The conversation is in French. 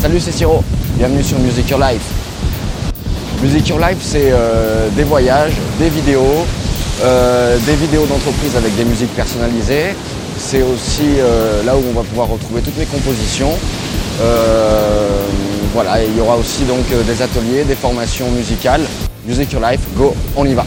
Salut, c'est Siro. Bienvenue sur Music Your Life. Music Your Life, c'est euh, des voyages, des vidéos, euh, des vidéos d'entreprise avec des musiques personnalisées. C'est aussi euh, là où on va pouvoir retrouver toutes mes compositions. voilà, il y aura aussi donc des ateliers, des formations musicales. Music Your Life, go, on y va.